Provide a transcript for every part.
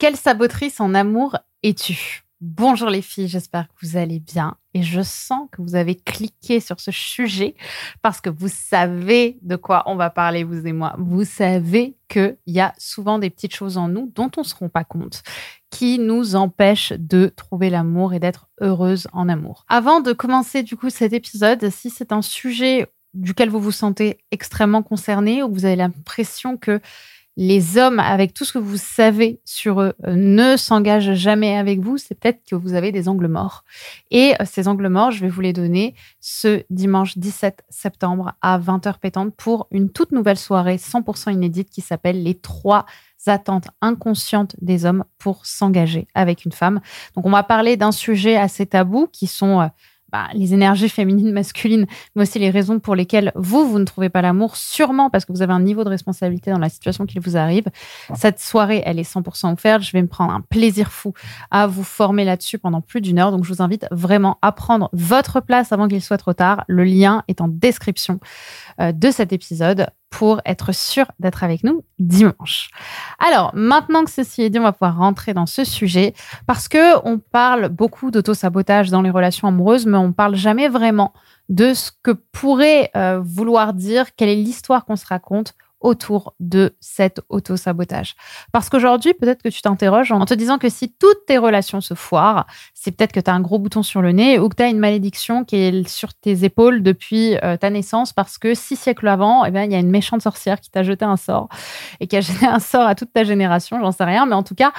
Quelle sabotrice en amour es-tu? Bonjour les filles, j'espère que vous allez bien et je sens que vous avez cliqué sur ce sujet parce que vous savez de quoi on va parler, vous et moi. Vous savez qu'il y a souvent des petites choses en nous dont on ne se rend pas compte qui nous empêchent de trouver l'amour et d'être heureuse en amour. Avant de commencer du coup cet épisode, si c'est un sujet duquel vous vous sentez extrêmement concerné ou vous avez l'impression que les hommes, avec tout ce que vous savez sur eux, euh, ne s'engagent jamais avec vous, c'est peut-être que vous avez des angles morts. Et euh, ces angles morts, je vais vous les donner ce dimanche 17 septembre à 20h pétante pour une toute nouvelle soirée 100% inédite qui s'appelle Les trois attentes inconscientes des hommes pour s'engager avec une femme. Donc on va parler d'un sujet assez tabou qui sont euh, bah, les énergies féminines, masculines, mais aussi les raisons pour lesquelles vous, vous ne trouvez pas l'amour, sûrement parce que vous avez un niveau de responsabilité dans la situation qui vous arrive. Cette soirée, elle est 100% offerte. Je vais me prendre un plaisir fou à vous former là-dessus pendant plus d'une heure. Donc, je vous invite vraiment à prendre votre place avant qu'il soit trop tard. Le lien est en description euh, de cet épisode pour être sûr d'être avec nous dimanche. Alors, maintenant que ceci est dit, on va pouvoir rentrer dans ce sujet parce que on parle beaucoup d'auto-sabotage dans les relations amoureuses, mais on parle jamais vraiment de ce que pourrait euh, vouloir dire, quelle est l'histoire qu'on se raconte autour de cet auto-sabotage. Parce qu'aujourd'hui, peut-être que tu t'interroges en te disant que si toutes tes relations se foirent, c'est peut-être que tu as un gros bouton sur le nez ou que tu as une malédiction qui est sur tes épaules depuis euh, ta naissance parce que six siècles avant, eh bien, il y a une méchante sorcière qui t'a jeté un sort et qui a jeté un sort à toute ta génération, j'en sais rien, mais en tout cas,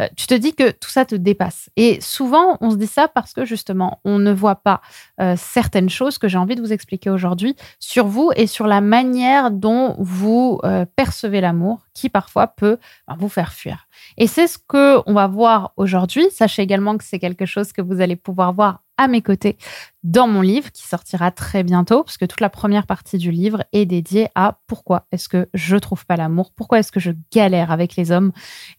euh, tu te dis que tout ça te dépasse. Et souvent, on se dit ça parce que justement, on ne voit pas euh, certaines choses que j'ai envie de vous expliquer aujourd'hui sur vous et sur la manière dont vous euh, percevez l'amour qui parfois peut ben, vous faire fuir. Et c'est ce que on va voir aujourd'hui. Sachez également que c'est quelque chose que vous allez pouvoir voir à mes côtés dans mon livre qui sortira très bientôt, parce que toute la première partie du livre est dédiée à pourquoi est-ce que je trouve pas l'amour, pourquoi est-ce que je galère avec les hommes,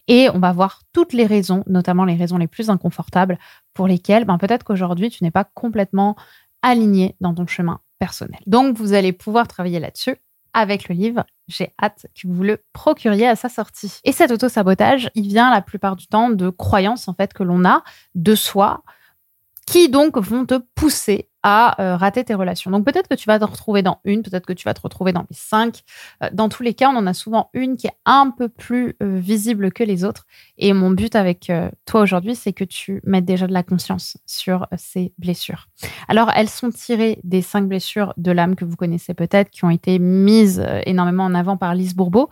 et on va voir toutes les raisons, notamment les raisons les plus inconfortables pour lesquelles ben, peut-être qu'aujourd'hui tu n'es pas complètement aligné dans ton chemin personnel. Donc vous allez pouvoir travailler là-dessus avec le livre. J'ai hâte que vous le procuriez à sa sortie. Et cet auto-sabotage, il vient la plupart du temps de croyances en fait que l'on a de soi, qui donc vont te pousser à euh, rater tes relations. Donc peut-être que tu vas te retrouver dans une, peut-être que tu vas te retrouver dans les cinq. Euh, dans tous les cas, on en a souvent une qui est un peu plus euh, visible que les autres. Et mon but avec toi aujourd'hui, c'est que tu mettes déjà de la conscience sur ces blessures. Alors elles sont tirées des cinq blessures de l'âme que vous connaissez peut-être, qui ont été mises énormément en avant par Lise Bourbeau.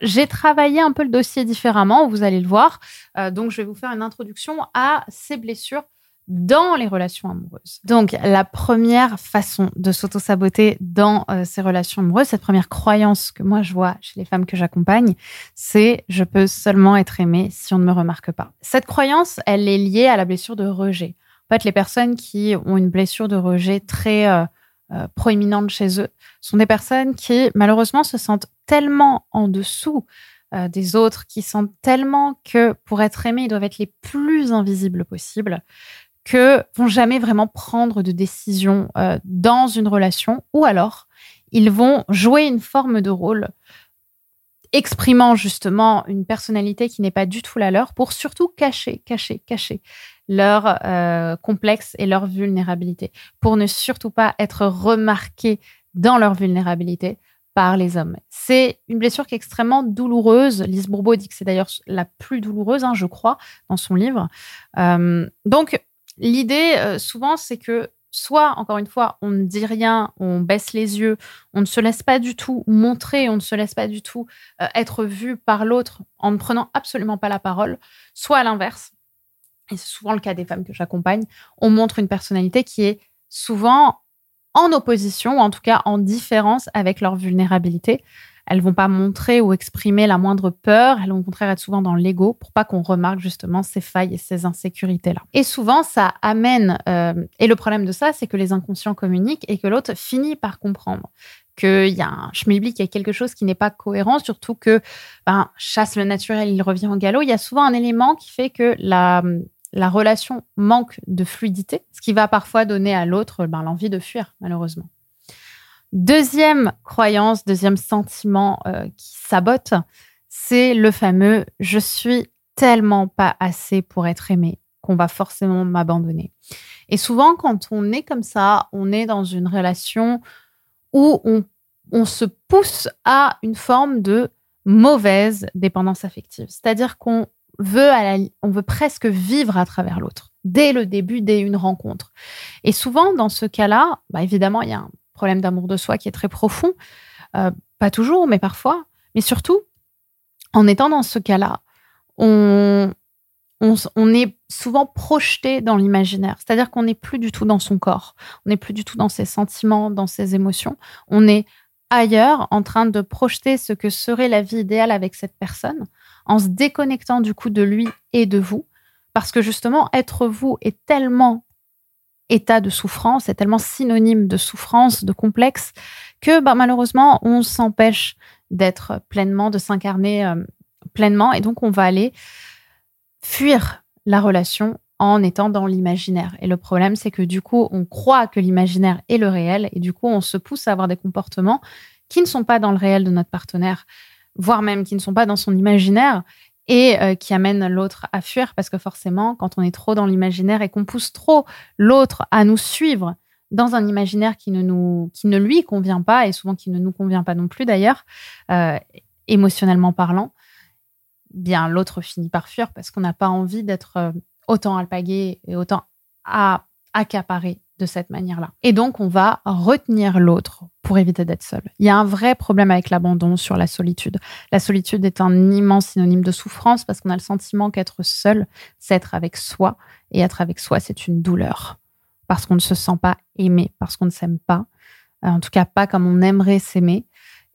J'ai travaillé un peu le dossier différemment, vous allez le voir. donc je vais vous faire une introduction à ces blessures dans les relations amoureuses. Donc, la première façon de s'auto-saboter dans euh, ces relations amoureuses, cette première croyance que moi je vois chez les femmes que j'accompagne, c'est je peux seulement être aimée si on ne me remarque pas. Cette croyance, elle est liée à la blessure de rejet. En fait, les personnes qui ont une blessure de rejet très euh, euh, proéminente chez eux sont des personnes qui, malheureusement, se sentent tellement en dessous des autres, qui sentent tellement que pour être aimés, ils doivent être les plus invisibles possibles, que vont jamais vraiment prendre de décision euh, dans une relation, ou alors ils vont jouer une forme de rôle exprimant justement une personnalité qui n'est pas du tout la leur pour surtout cacher, cacher, cacher leur euh, complexe et leur vulnérabilité, pour ne surtout pas être remarqués dans leur vulnérabilité par les hommes. C'est une blessure qui est extrêmement douloureuse. Lise Bourbeau dit que c'est d'ailleurs la plus douloureuse, hein, je crois, dans son livre. Euh, donc, L'idée, euh, souvent, c'est que soit, encore une fois, on ne dit rien, on baisse les yeux, on ne se laisse pas du tout montrer, on ne se laisse pas du tout euh, être vu par l'autre en ne prenant absolument pas la parole, soit à l'inverse, et c'est souvent le cas des femmes que j'accompagne, on montre une personnalité qui est souvent en opposition, ou en tout cas en différence avec leur vulnérabilité. Elles vont pas montrer ou exprimer la moindre peur. Elles vont au contraire être souvent dans l'ego pour pas qu'on remarque justement ces failles et ces insécurités-là. Et souvent, ça amène. Euh, et le problème de ça, c'est que les inconscients communiquent et que l'autre finit par comprendre qu'il y a un schmilblick, il y a quelque chose qui n'est pas cohérent, surtout que ben, chasse le naturel, il revient au galop. Il y a souvent un élément qui fait que la, la relation manque de fluidité, ce qui va parfois donner à l'autre ben, l'envie de fuir, malheureusement. Deuxième croyance, deuxième sentiment euh, qui sabote, c'est le fameux je suis tellement pas assez pour être aimé qu'on va forcément m'abandonner. Et souvent, quand on est comme ça, on est dans une relation où on, se pousse à une forme de mauvaise dépendance affective. C'est-à-dire qu'on veut, veut presque vivre à travers l'autre, dès le début, dès une rencontre. Et souvent, dans ce cas-là, bah évidemment, il y a un problème d'amour de soi qui est très profond. Euh, pas toujours, mais parfois. Mais surtout, en étant dans ce cas-là, on, on, est souvent projeté dans l'imaginaire. C'est-à-dire qu'on n'est plus du tout dans son corps. On n'est plus du tout dans ses sentiments, dans ses émotions. On est ailleurs en train de projeter ce que serait la vie idéale avec cette personne en se déconnectant du coup de lui et de vous. Parce que justement, être vous est tellement état de souffrance, est tellement synonyme de souffrance, de complexe, que bah, malheureusement, on s'empêche d'être pleinement, de s'incarner euh, pleinement. Et donc, on va aller fuir la relation en étant dans l'imaginaire. Et le problème, c'est que du coup, on croit que l'imaginaire est le réel et du coup, on se pousse à avoir des comportements qui ne sont pas dans le réel de notre partenaire, voire même qui ne sont pas dans son imaginaire et euh, qui amènent l'autre à fuir parce que forcément, quand on est trop dans l'imaginaire et qu'on pousse trop l'autre à nous suivre dans un imaginaire qui ne nous, qui ne lui convient pas et souvent qui ne nous convient pas non plus d'ailleurs, euh, émotionnellement parlant, bien l'autre finit par fuir parce qu'on n'a pas envie d'être euh, autant alpagué et autant à accaparer de cette manière-là. Et donc, on va retenir l'autre pour éviter d'être seul. Il y a un vrai problème avec l'abandon sur la solitude. La solitude est un immense synonyme de souffrance parce qu'on a le sentiment qu'être seul, c'est être avec soi. Et être avec soi, c'est une douleur. Parce qu'on ne se sent pas aimé, parce qu'on ne s'aime pas. Euh, en tout cas, pas comme on aimerait s'aimer.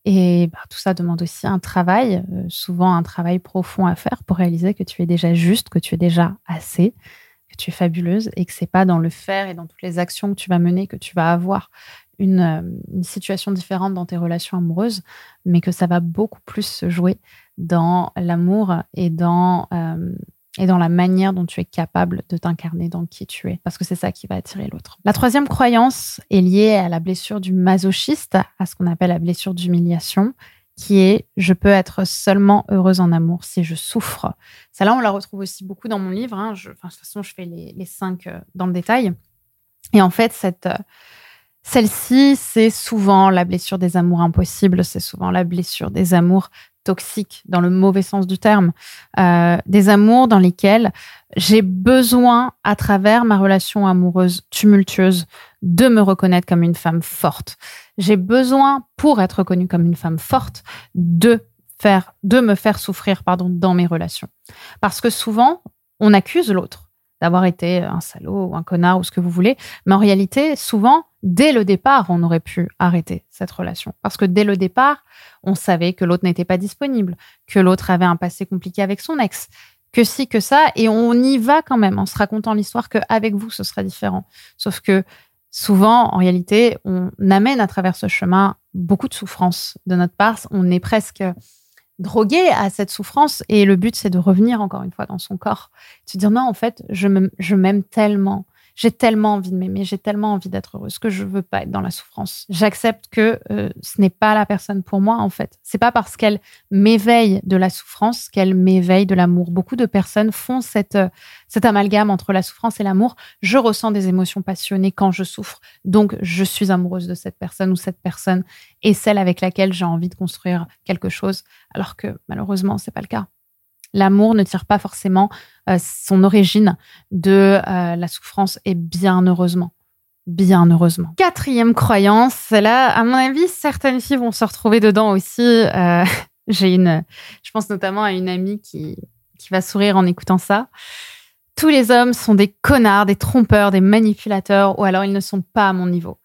Et bah, tout ça demande aussi un travail, euh, souvent un travail profond à faire pour réaliser que tu es déjà juste, que tu es déjà assez, tu es fabuleuse et que c'est pas dans le faire et dans toutes les actions que tu vas mener que tu vas avoir une, euh, situation différente dans tes relations amoureuses, mais que ça va beaucoup plus se jouer dans l'amour et dans euh, et dans la manière dont tu es capable de t'incarner dans qui tu es, parce que c'est ça qui va attirer l'autre. La troisième croyance est liée à la blessure du masochiste, à ce qu'on appelle la blessure d'humiliation, qui est je peux être seulement heureuse en amour si je souffre. Celle-là, on la retrouve aussi beaucoup dans mon livre. Hein. Je, de toute façon, je fais les, les, cinq euh, dans le détail. Et en fait, cette, euh, celle-ci, c'est souvent la blessure des amours impossibles, c'est souvent la blessure des amours toxiques dans le mauvais sens du terme, euh, des amours dans lesquels j'ai besoin, à travers ma relation amoureuse tumultueuse, de me reconnaître comme une femme forte. J'ai besoin, pour être reconnue comme une femme forte, de faire, de me faire souffrir, pardon, dans mes relations. Parce que souvent, on accuse l'autre d'avoir été un salaud ou un connard ou ce que vous voulez, mais en réalité, souvent, dès le départ, on aurait pu arrêter cette relation. Parce que dès le départ, on savait que l'autre n'était pas disponible, que l'autre avait un passé compliqué avec son ex, que si, que ça, et on y va quand même en se racontant l'histoire qu'avec vous, ce sera différent. Sauf que souvent, en réalité, on amène à travers ce chemin beaucoup de souffrance de notre part. On est presque drogué à cette souffrance et le but, c'est de revenir encore une fois dans son corps. Se dire non, en fait, je m'aime tellement j'ai tellement envie de m'aimer, j'ai tellement envie d'être heureuse que je veux pas être dans la souffrance. J'accepte que euh, ce n'est pas la personne pour moi en fait. C'est pas parce qu'elle m'éveille de la souffrance qu'elle m'éveille de l'amour. Beaucoup de personnes font cette euh, cet amalgame entre la souffrance et l'amour. Je ressens des émotions passionnées quand je souffre, donc je suis amoureuse de cette personne ou cette personne est celle avec laquelle j'ai envie de construire quelque chose, alors que malheureusement c'est pas le cas l'amour ne tire pas forcément euh, son origine de euh, la souffrance et bien heureusement. Bien heureusement. Quatrième croyance, là, à mon avis, certaines filles vont se retrouver dedans aussi. Euh, j'ai une, je pense notamment à une amie qui, qui va sourire en écoutant ça. Tous les hommes sont des connards, des trompeurs, des manipulateurs, ou alors ils ne sont pas à mon niveau.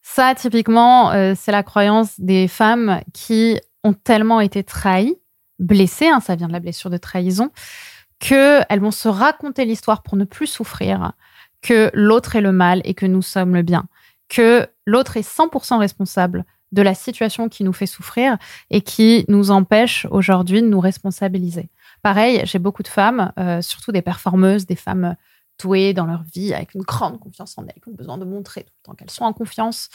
Ça, typiquement, c'est la croyance des femmes qui ont tellement été trahies blessées, hein, ça vient de la blessure de trahison, qu'elles vont se raconter l'histoire pour ne plus souffrir, que l'autre est le mal et que nous sommes le bien, que l'autre est 100% responsable de la situation qui nous fait souffrir et qui nous empêche aujourd'hui de nous responsabiliser. Pareil, j'ai beaucoup de femmes, euh, surtout des performeuses, des femmes douées dans leur vie, avec une grande confiance en elles, qui ont besoin de montrer tout le temps qu'elles sont en confiance,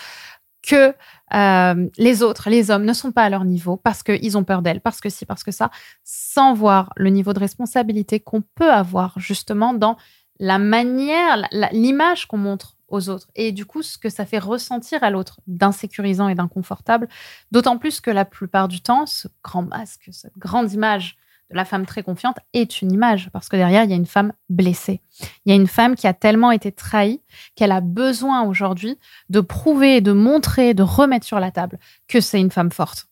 que euh, les autres, les hommes, ne sont pas à leur niveau parce qu'ils ont peur d'elles, parce que si, parce que ça, sans voir le niveau de responsabilité qu'on peut avoir justement dans la manière, l'image qu'on montre aux autres. Et du coup, ce que ça fait ressentir à l'autre d'insécurisant et d'inconfortable, d'autant plus que la plupart du temps, ce grand masque, cette grande image la femme très confiante est une image, parce que derrière, il y a une femme blessée. Il y a une femme qui a tellement été trahie qu'elle a besoin aujourd'hui de prouver, de montrer, de remettre sur la table que c'est une femme forte.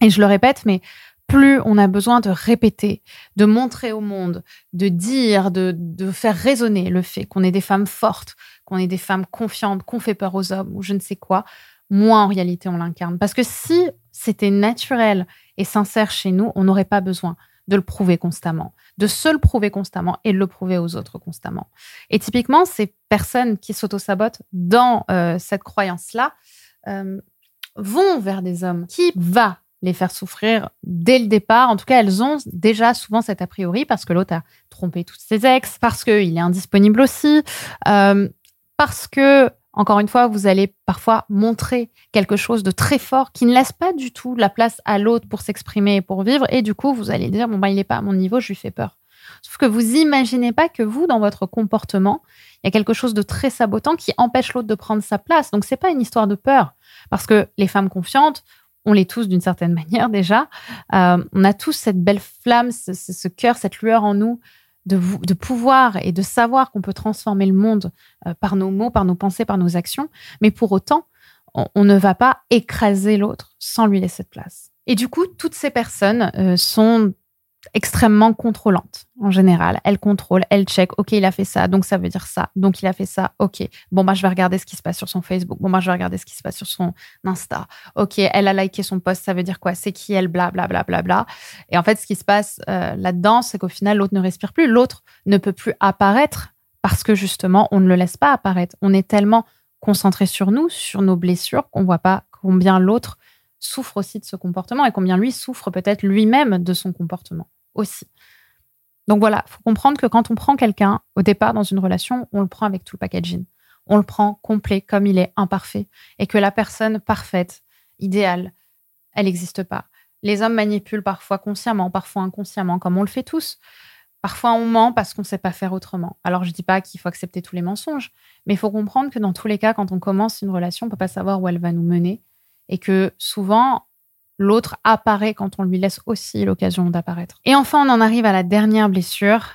Et je le répète, mais plus on a besoin de répéter, de montrer au monde, de dire, de, faire résonner le fait qu'on est des femmes fortes, qu'on est des femmes confiantes, qu'on fait peur aux hommes ou je ne sais quoi, moins en réalité on l'incarne. Parce que si c'était naturel et sincère chez nous, on n'aurait pas besoin de le prouver constamment, de se le prouver constamment et de le prouver aux autres constamment. Et typiquement, ces personnes qui s'auto-sabotent dans euh, cette croyance-là euh, vont vers des hommes qui va les faire souffrir dès le départ. En tout cas, elles ont déjà souvent cet a priori parce que l'autre a trompé toutes ses ex, parce qu'il est indisponible aussi, euh, parce que, encore une fois, vous allez parfois montrer quelque chose de très fort qui ne laisse pas du tout la place à l'autre pour s'exprimer et pour vivre. Et du coup, vous allez dire, bon, bah, il n'est pas à mon niveau, je lui fais peur. Sauf que vous imaginez pas que vous, dans votre comportement, il y a quelque chose de très sabotant qui empêche l'autre de prendre sa place. Donc, c'est pas une histoire de peur. Parce que les femmes confiantes, on l'est tous d'une certaine manière déjà. Euh, on a tous cette belle flamme, ce, cœur, cette lueur en nous de, pouvoir et de savoir qu'on peut transformer le monde euh, par nos mots, par nos pensées, par nos actions. Mais pour autant, on, ne va pas écraser l'autre sans lui laisser de place. Et du coup, toutes ces personnes euh, sont extrêmement contrôlante en général. Elle contrôle, elle check. Ok, il a fait ça, donc ça veut dire ça. Donc il a fait ça. Ok. Bon bah je vais regarder ce qui se passe sur son Facebook. Bon bah je vais regarder ce qui se passe sur son Insta. Ok, elle a liké son post. Ça veut dire quoi? C'est qui elle? Bla bla bla bla bla. Et en fait, ce qui se passe euh, là-dedans, c'est qu'au final, l'autre ne respire plus. L'autre ne peut plus apparaître parce que justement, on ne le laisse pas apparaître. On est tellement concentré sur nous, sur nos blessures, qu'on voit pas combien l'autre souffre aussi de ce comportement et combien lui souffre peut-être lui-même de son comportement Donc voilà, il faut comprendre que quand on prend quelqu'un au départ dans une relation, on le prend avec tout le packaging. On le prend complet comme il est imparfait et que la personne parfaite, idéale, elle n'existe pas. Les hommes manipulent parfois consciemment, parfois inconsciemment, comme on le fait tous. Parfois, on ment parce qu'on ne sait pas faire autrement. Alors, je ne dis pas qu'il faut accepter tous les mensonges, mais il faut comprendre que dans tous les cas, quand on commence une relation, on ne peut pas savoir où elle va nous mener. Et que souvent, l'autre apparaît quand on lui laisse aussi l'occasion d'apparaître. Et enfin, on en arrive à la dernière blessure,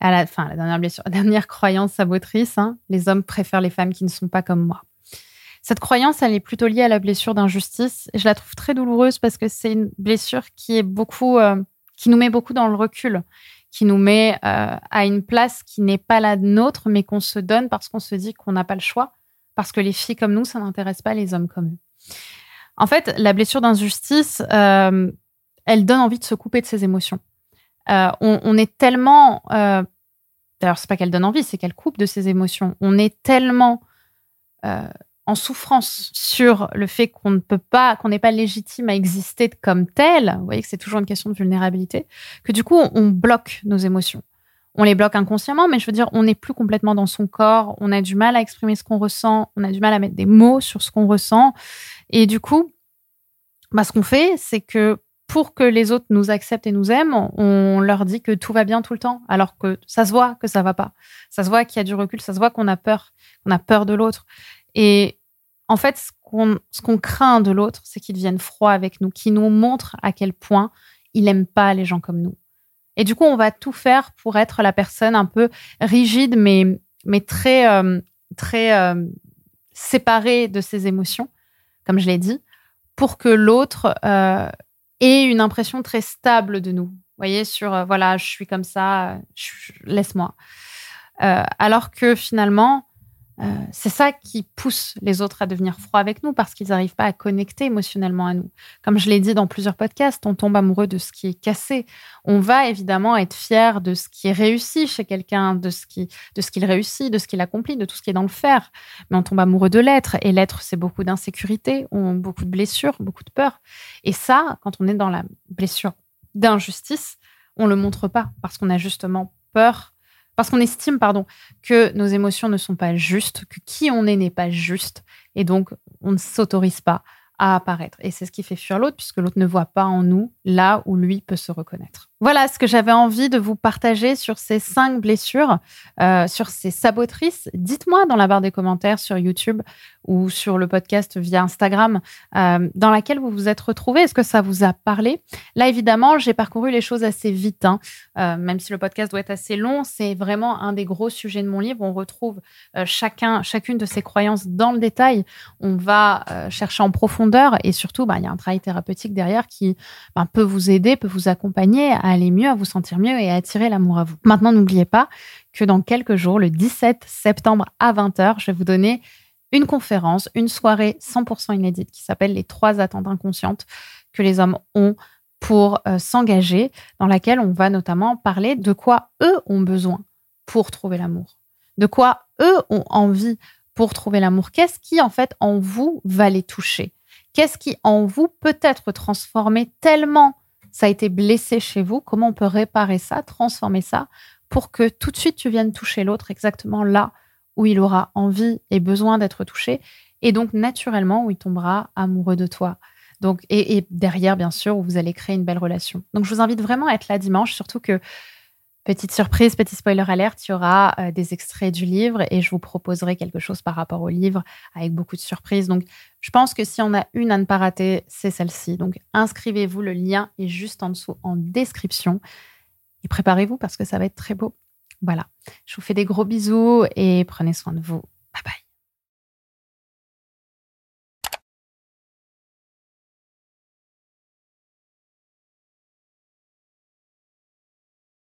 à la, enfin, la dernière blessure, la dernière croyance sabotrice. Hein. les hommes préfèrent les femmes qui ne sont pas comme moi. Cette croyance, elle est plutôt liée à la blessure d'injustice. Et je la trouve très douloureuse parce que c'est une blessure qui est beaucoup, euh, qui nous met beaucoup dans le recul, qui nous met euh, à une place qui n'est pas la nôtre, mais qu'on se donne parce qu'on se dit qu'on n'a pas le choix, parce que les filles comme nous, ça n'intéresse pas les hommes comme eux. En fait, la blessure d'injustice, euh, elle donne envie de se couper de ses émotions. Euh, on, est tellement. Euh, D'ailleurs, c'est pas qu'elle donne envie, c'est qu'elle coupe de ses émotions. On est tellement euh, en souffrance sur le fait qu'on ne peut pas, qu'on n'est pas légitime à exister comme tel. Vous voyez que c'est toujours une question de vulnérabilité, que du coup, on bloque nos émotions on les bloque inconsciemment, mais je veux dire, on n'est plus complètement dans son corps, on a du mal à exprimer ce qu'on ressent, on a du mal à mettre des mots sur ce qu'on ressent. Et du coup, bah, ce qu'on fait, c'est que pour que les autres nous acceptent et nous aiment, on leur dit que tout va bien tout le temps, alors que ça se voit que ça va pas. Ça se voit qu'il y a du recul, ça se voit qu'on a peur, qu'on a peur de l'autre. Et en fait, ce qu'on craint de l'autre, c'est qu'il devienne froid avec nous, qu'il nous montre à quel point il aime pas les gens comme nous. Et du coup, on va tout faire pour être la personne un peu rigide, mais, mais très, euh, très euh, séparée de ses émotions, comme je l'ai dit, pour que l'autre euh, ait une impression très stable de nous. Vous voyez, sur voilà, je suis comme ça, laisse-moi. alors que finalement, euh, c'est ça qui pousse les autres à devenir froids avec nous parce qu'ils n'arrivent pas à connecter émotionnellement à nous. Comme je l'ai dit dans plusieurs podcasts, on tombe amoureux de ce qui est cassé. On va évidemment être fier de ce qui est réussi chez quelqu'un, de ce qu'il réussit, de ce qu'il accomplit, de tout ce qui est dans le faire. Mais on tombe amoureux de l'être et l'être, c'est beaucoup d'insécurité, beaucoup de blessures, beaucoup de peur. Et ça, quand on est dans la blessure d'injustice, on le montre pas parce qu'on a justement peur parce qu'on estime, pardon, que nos émotions ne sont pas justes, que qui on est n'est pas juste, et donc on ne s'autorise pas à apparaître. Et c'est ce qui fait fuir l'autre, puisque l'autre ne voit pas en nous là où lui peut se reconnaître. Voilà ce que j'avais envie de vous partager sur ces cinq blessures, euh, sur ces sabotrices. Dites-moi dans la barre des commentaires sur YouTube ou sur le podcast via Instagram euh, dans laquelle vous vous êtes retrouvés. Est-ce que ça vous a parlé? Là, évidemment, j'ai parcouru les choses assez vite, hein. euh, même si le podcast doit être assez long. C'est vraiment un des gros sujets de mon livre. On retrouve chacun, chacune de ces croyances dans le détail. On va chercher en profondeur et surtout, bah, il y a un travail thérapeutique derrière qui bah, peut vous aider, peut vous accompagner à aller mieux, à vous sentir mieux et à attirer l'amour à vous. Maintenant, n'oubliez pas que dans quelques jours, le 17 septembre à 20h, je vais vous donner une conférence, une soirée 100% inédite qui s'appelle Les trois attentes inconscientes que les hommes ont pour euh, s'engager, dans laquelle on va notamment parler de quoi eux ont besoin pour trouver l'amour, de quoi eux ont envie pour trouver l'amour. Qu'est-ce qui, en fait, en vous va les toucher? Qu'est-ce qui, en vous, peut être transformé tellement ça a été blessé chez vous, comment on peut réparer ça, transformer ça pour que tout de suite tu viennes toucher l'autre exactement là où il aura envie et besoin d'être touché et donc naturellement où il tombera amoureux de toi. Donc et, derrière bien sûr où vous allez créer une belle relation. Donc je vous invite vraiment à être là dimanche, surtout que Petite surprise, petit spoiler alerte, il y aura euh, des extraits du livre et je vous proposerai quelque chose par rapport au livre avec beaucoup de surprises. Donc, je pense que si on a une à ne pas rater, c'est celle-ci. Donc, inscrivez-vous, le lien est juste en dessous en description. Et préparez-vous parce que ça va être très beau. Voilà, je vous fais des gros bisous et prenez soin de vous.